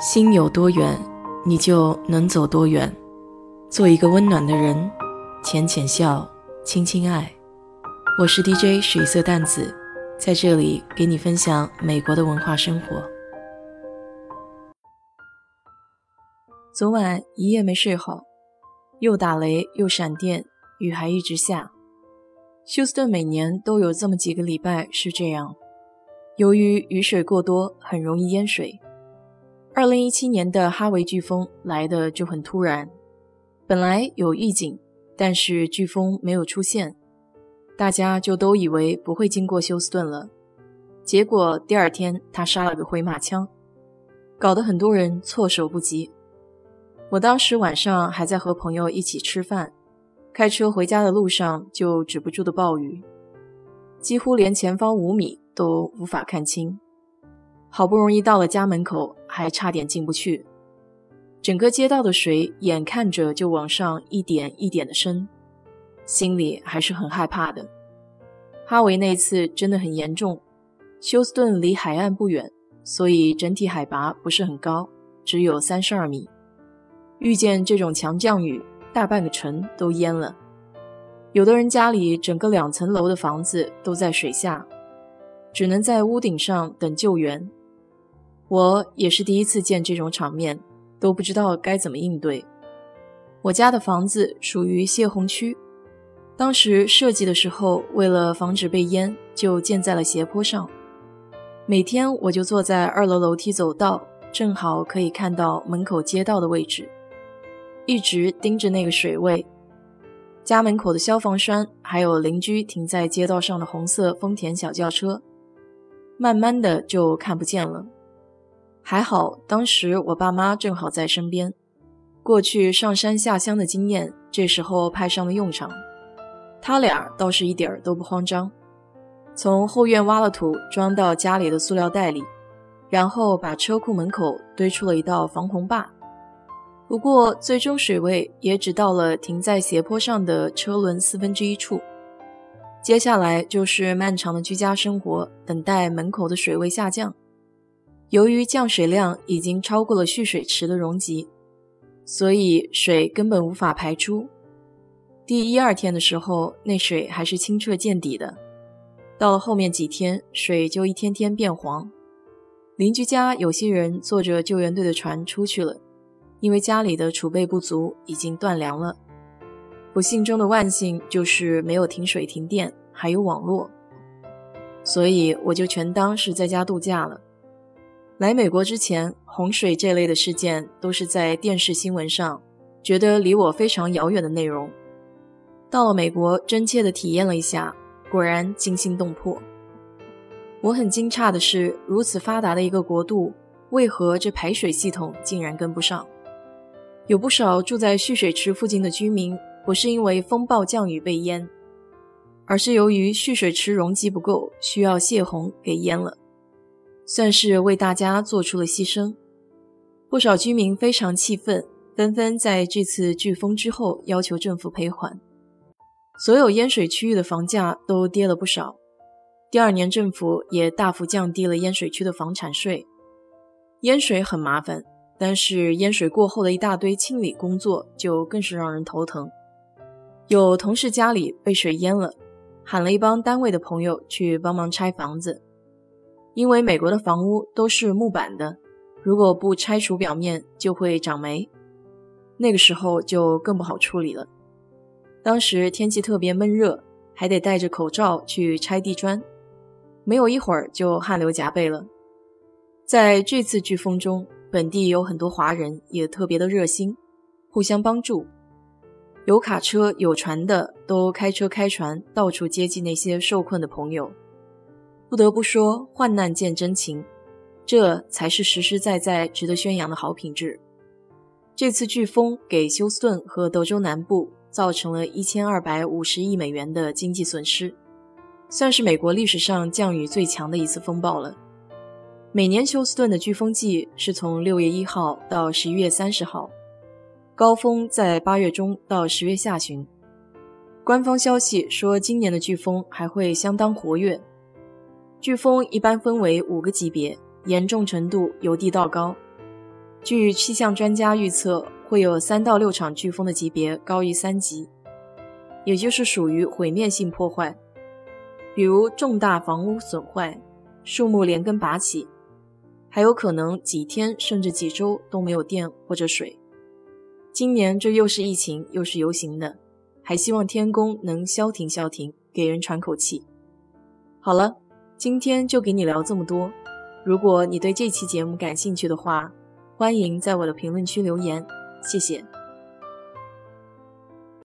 心有多远，你就能走多远。做一个温暖的人，浅浅笑，轻轻爱。我是 DJ 水色淡子，在这里给你分享美国的文化生活。昨晚一夜没睡好，又打雷又闪电，雨还一直下。休斯顿每年都有这么几个礼拜是这样，由于雨水过多，很容易淹水。二零一七年的哈维飓风来的就很突然，本来有预警，但是飓风没有出现，大家就都以为不会经过休斯顿了。结果第二天他杀了个回马枪，搞得很多人措手不及。我当时晚上还在和朋友一起吃饭，开车回家的路上就止不住的暴雨，几乎连前方五米都无法看清。好不容易到了家门口，还差点进不去。整个街道的水眼看着就往上一点一点的升，心里还是很害怕的。哈维那次真的很严重。休斯顿离海岸不远，所以整体海拔不是很高，只有三十二米。遇见这种强降雨，大半个城都淹了。有的人家里整个两层楼的房子都在水下，只能在屋顶上等救援。我也是第一次见这种场面，都不知道该怎么应对。我家的房子属于泄洪区，当时设计的时候，为了防止被淹，就建在了斜坡上。每天我就坐在二楼楼梯走道，正好可以看到门口街道的位置，一直盯着那个水位。家门口的消防栓，还有邻居停在街道上的红色丰田小轿车，慢慢的就看不见了。还好，当时我爸妈正好在身边，过去上山下乡的经验这时候派上了用场。他俩倒是一点儿都不慌张，从后院挖了土装到家里的塑料袋里，然后把车库门口堆出了一道防洪坝。不过最终水位也只到了停在斜坡上的车轮四分之一处。接下来就是漫长的居家生活，等待门口的水位下降。由于降水量已经超过了蓄水池的容积，所以水根本无法排出。第一二天的时候，那水还是清澈见底的。到了后面几天，水就一天天变黄。邻居家有些人坐着救援队的船出去了，因为家里的储备不足，已经断粮了。不幸中的万幸就是没有停水停电，还有网络，所以我就全当是在家度假了。来美国之前，洪水这类的事件都是在电视新闻上，觉得离我非常遥远的内容。到了美国，真切的体验了一下，果然惊心动魄。我很惊诧的是，如此发达的一个国度，为何这排水系统竟然跟不上？有不少住在蓄水池附近的居民，不是因为风暴降雨被淹，而是由于蓄水池容积不够，需要泄洪给淹了。算是为大家做出了牺牲，不少居民非常气愤，纷纷在这次飓风之后要求政府赔款。所有淹水区域的房价都跌了不少。第二年，政府也大幅降低了淹水区的房产税。淹水很麻烦，但是淹水过后的一大堆清理工作就更是让人头疼。有同事家里被水淹了，喊了一帮单位的朋友去帮忙拆房子。因为美国的房屋都是木板的，如果不拆除表面，就会长霉，那个时候就更不好处理了。当时天气特别闷热，还得戴着口罩去拆地砖，没有一会儿就汗流浃背了。在这次飓风中，本地有很多华人，也特别的热心，互相帮助，有卡车有船的都开车开船，到处接济那些受困的朋友。不得不说，患难见真情，这才是实实在在值得宣扬的好品质。这次飓风给休斯顿和德州南部造成了一千二百五十亿美元的经济损失，算是美国历史上降雨最强的一次风暴了。每年休斯顿的飓风季是从六月一号到十一月三十号，高峰在八月中到十月下旬。官方消息说，今年的飓风还会相当活跃。飓风一般分为五个级别，严重程度由低到高。据气象专家预测，会有三到六场飓风的级别高于三级，也就是属于毁灭性破坏，比如重大房屋损坏、树木连根拔起，还有可能几天甚至几周都没有电或者水。今年这又是疫情又是游行的，还希望天公能消停消停，给人喘口气。好了，今天就给你聊这么多。如果你对这期节目感兴趣的话，欢迎在我的评论区留言，谢谢。